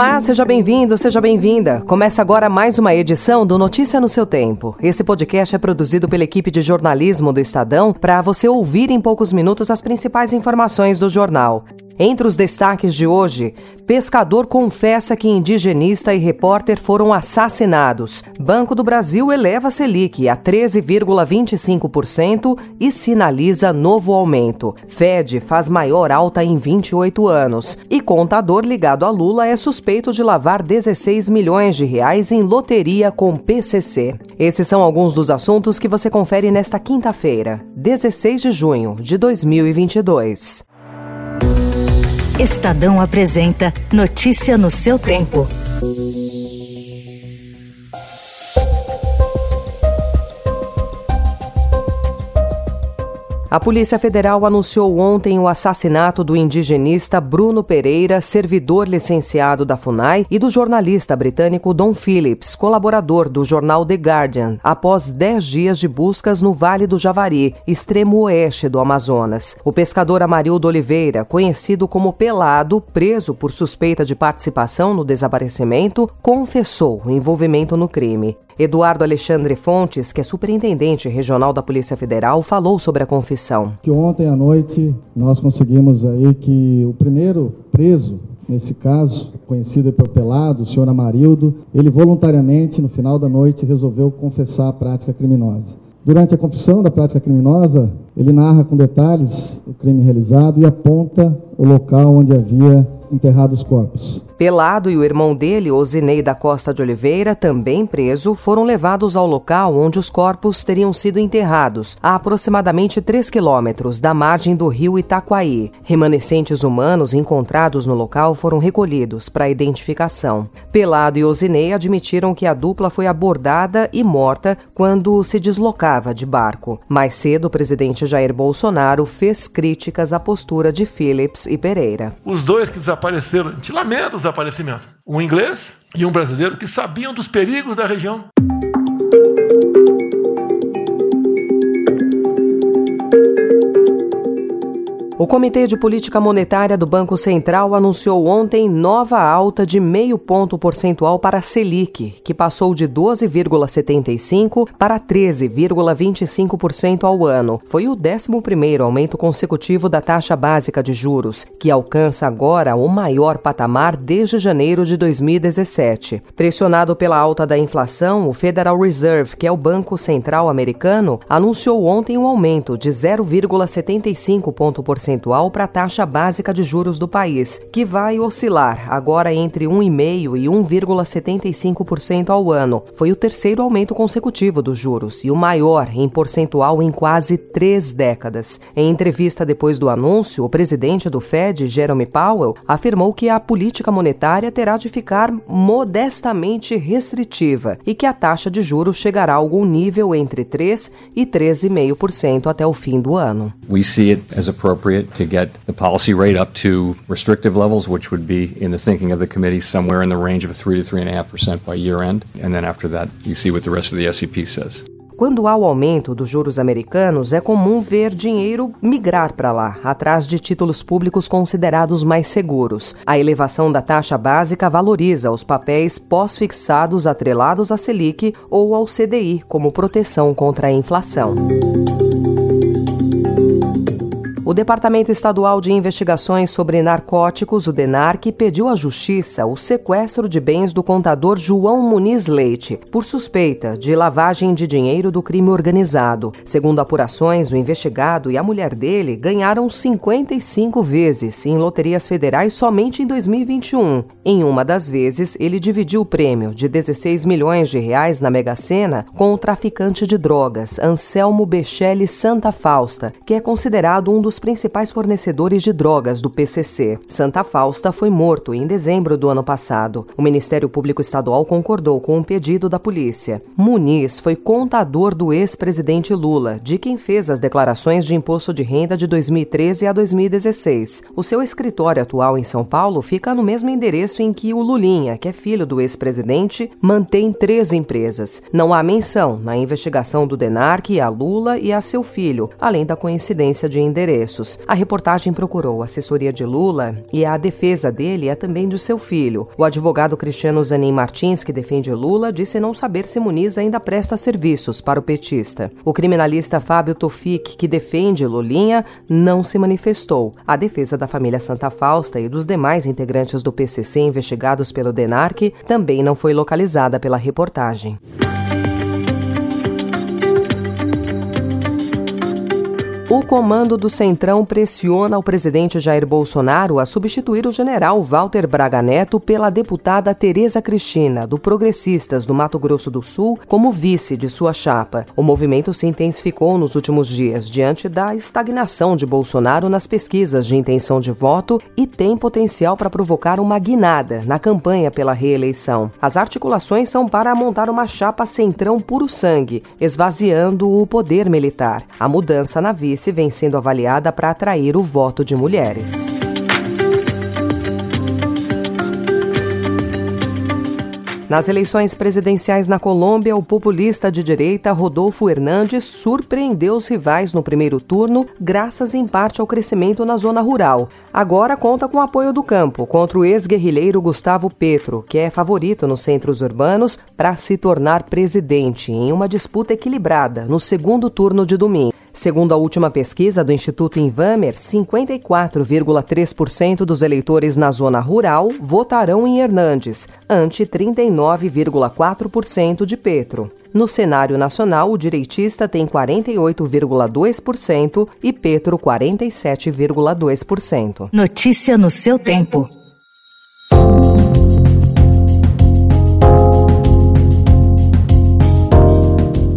Olá, seja bem-vindo, seja bem-vinda. Começa agora mais uma edição do Notícia no seu Tempo. Esse podcast é produzido pela equipe de jornalismo do Estadão para você ouvir em poucos minutos as principais informações do jornal. Entre os destaques de hoje, pescador confessa que indigenista e repórter foram assassinados. Banco do Brasil eleva Selic a 13,25% e sinaliza novo aumento. Fed faz maior alta em 28 anos. Contador ligado a Lula é suspeito de lavar 16 milhões de reais em loteria com PCC. Esses são alguns dos assuntos que você confere nesta quinta-feira, 16 de junho de 2022. Estadão apresenta Notícia no seu tempo. A Polícia Federal anunciou ontem o assassinato do indigenista Bruno Pereira, servidor licenciado da FUNAI, e do jornalista britânico Don Phillips, colaborador do jornal The Guardian, após dez dias de buscas no Vale do Javari, extremo oeste do Amazonas. O pescador Amarildo Oliveira, conhecido como Pelado, preso por suspeita de participação no desaparecimento, confessou o envolvimento no crime. Eduardo Alexandre Fontes, que é superintendente regional da Polícia Federal, falou sobre a confissão. Que ontem à noite nós conseguimos aí que o primeiro preso nesse caso, conhecido por Pelado, o senhor Amarildo, ele voluntariamente, no final da noite, resolveu confessar a prática criminosa. Durante a confissão da prática criminosa, ele narra com detalhes o crime realizado e aponta o local onde havia enterrado os corpos. Pelado e o irmão dele, Osinei da Costa de Oliveira, também preso, foram levados ao local onde os corpos teriam sido enterrados, a aproximadamente 3 quilômetros da margem do rio Itaquaí. Remanescentes humanos encontrados no local foram recolhidos para identificação. Pelado e Osinei admitiram que a dupla foi abordada e morta quando se deslocava de barco. Mais cedo, o presidente Jair Bolsonaro fez críticas à postura de Phillips e Pereira. Os dois que desapareceram, te lamento os desaparecimento. Um inglês e um brasileiro que sabiam dos perigos da região. O Comitê de Política Monetária do Banco Central anunciou ontem nova alta de meio ponto percentual para a Selic, que passou de 12,75% para 13,25% ao ano. Foi o 11º aumento consecutivo da taxa básica de juros, que alcança agora o maior patamar desde janeiro de 2017. Pressionado pela alta da inflação, o Federal Reserve, que é o Banco Central americano, anunciou ontem um aumento de 0,75 ponto percentual percentual para a taxa básica de juros do país, que vai oscilar agora entre 1,5% e 1,75% ao ano. Foi o terceiro aumento consecutivo dos juros e o maior em percentual em quase três décadas. Em entrevista depois do anúncio, o presidente do Fed, Jerome Powell, afirmou que a política monetária terá de ficar modestamente restritiva e que a taxa de juros chegará a algum nível entre 3 e 13,5% até o fim do ano. We see it as appropriate appropriate to get the policy rate up to restrictive levels, which would be, in the thinking of the committee, somewhere in the range of 3 to 3.5% by year end. And then after that, you see what the rest of the SEP says. Quando há o aumento dos juros americanos, é comum ver dinheiro migrar para lá, atrás de títulos públicos considerados mais seguros. A elevação da taxa básica valoriza os papéis pós-fixados atrelados à Selic ou ao CDI como proteção contra a inflação. O Departamento Estadual de Investigações sobre Narcóticos, o DENARC, pediu à Justiça o sequestro de bens do contador João Muniz Leite, por suspeita de lavagem de dinheiro do crime organizado. Segundo apurações, o investigado e a mulher dele ganharam 55 vezes em loterias federais somente em 2021. Em uma das vezes, ele dividiu o prêmio de 16 milhões de reais na Mega Sena com o traficante de drogas, Anselmo Bechelli Santa Fausta, que é considerado um dos principais fornecedores de drogas do PCC. Santa Fausta foi morto em dezembro do ano passado. O Ministério Público Estadual concordou com um pedido da polícia. Muniz foi contador do ex-presidente Lula, de quem fez as declarações de imposto de renda de 2013 a 2016. O seu escritório atual em São Paulo fica no mesmo endereço em que o Lulinha, que é filho do ex-presidente, mantém três empresas. Não há menção na investigação do Denarc a Lula e a seu filho, além da coincidência de endereços. A reportagem procurou a assessoria de Lula e a defesa dele é também de seu filho. O advogado Cristiano Zanin Martins, que defende Lula, disse não saber se Muniz ainda presta serviços para o petista. O criminalista Fábio Tofik, que defende Lulinha, não se manifestou. A defesa da família Santa Fausta e dos demais integrantes do PCC investigados pelo DENARC também não foi localizada pela reportagem. O comando do Centrão pressiona o presidente Jair Bolsonaro a substituir o general Walter Braga Neto pela deputada Tereza Cristina, do Progressistas do Mato Grosso do Sul, como vice de sua chapa. O movimento se intensificou nos últimos dias diante da estagnação de Bolsonaro nas pesquisas de intenção de voto e tem potencial para provocar uma guinada na campanha pela reeleição. As articulações são para montar uma chapa Centrão puro sangue, esvaziando o poder militar. A mudança na vice vem sendo avaliada para atrair o voto de mulheres. Nas eleições presidenciais na Colômbia, o populista de direita Rodolfo Hernandes surpreendeu os rivais no primeiro turno, graças em parte ao crescimento na zona rural. Agora conta com o apoio do campo contra o ex-guerrilheiro Gustavo Petro, que é favorito nos centros urbanos para se tornar presidente em uma disputa equilibrada no segundo turno de domingo. Segundo a última pesquisa do Instituto Invamer, 54,3% dos eleitores na zona rural votarão em Hernandes, ante 39,4% de Petro. No cenário nacional, o direitista tem 48,2% e Petro 47,2%. Notícia no seu tempo.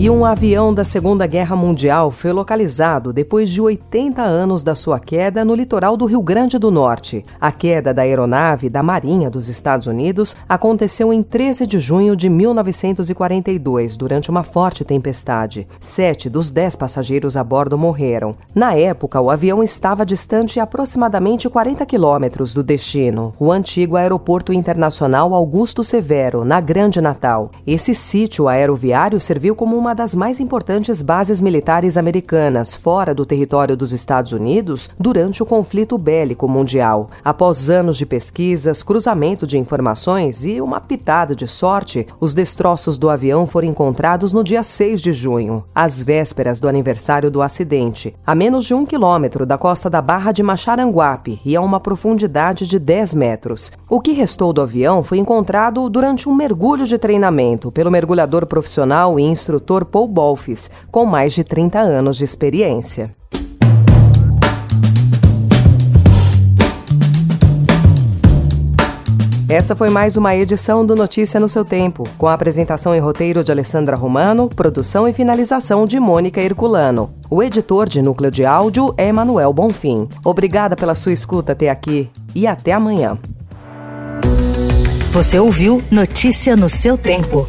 E um avião da Segunda Guerra Mundial foi localizado depois de 80 anos da sua queda no litoral do Rio Grande do Norte. A queda da aeronave da Marinha dos Estados Unidos aconteceu em 13 de junho de 1942, durante uma forte tempestade. Sete dos dez passageiros a bordo morreram. Na época, o avião estava distante aproximadamente 40 quilômetros do destino, o antigo Aeroporto Internacional Augusto Severo, na Grande Natal. Esse sítio aeroviário serviu como uma uma das mais importantes bases militares americanas fora do território dos Estados Unidos durante o conflito bélico mundial. Após anos de pesquisas, cruzamento de informações e uma pitada de sorte, os destroços do avião foram encontrados no dia 6 de junho, às vésperas do aniversário do acidente, a menos de um quilômetro da costa da Barra de Macharanguape e a uma profundidade de 10 metros. O que restou do avião foi encontrado durante um mergulho de treinamento pelo mergulhador profissional e instrutor Paul Bolfis, com mais de 30 anos de experiência. Essa foi mais uma edição do Notícia no seu Tempo, com a apresentação e roteiro de Alessandra Romano, produção e finalização de Mônica Herculano. O editor de núcleo de áudio é Emanuel Bonfim. Obrigada pela sua escuta até aqui e até amanhã. Você ouviu Notícia no seu Tempo.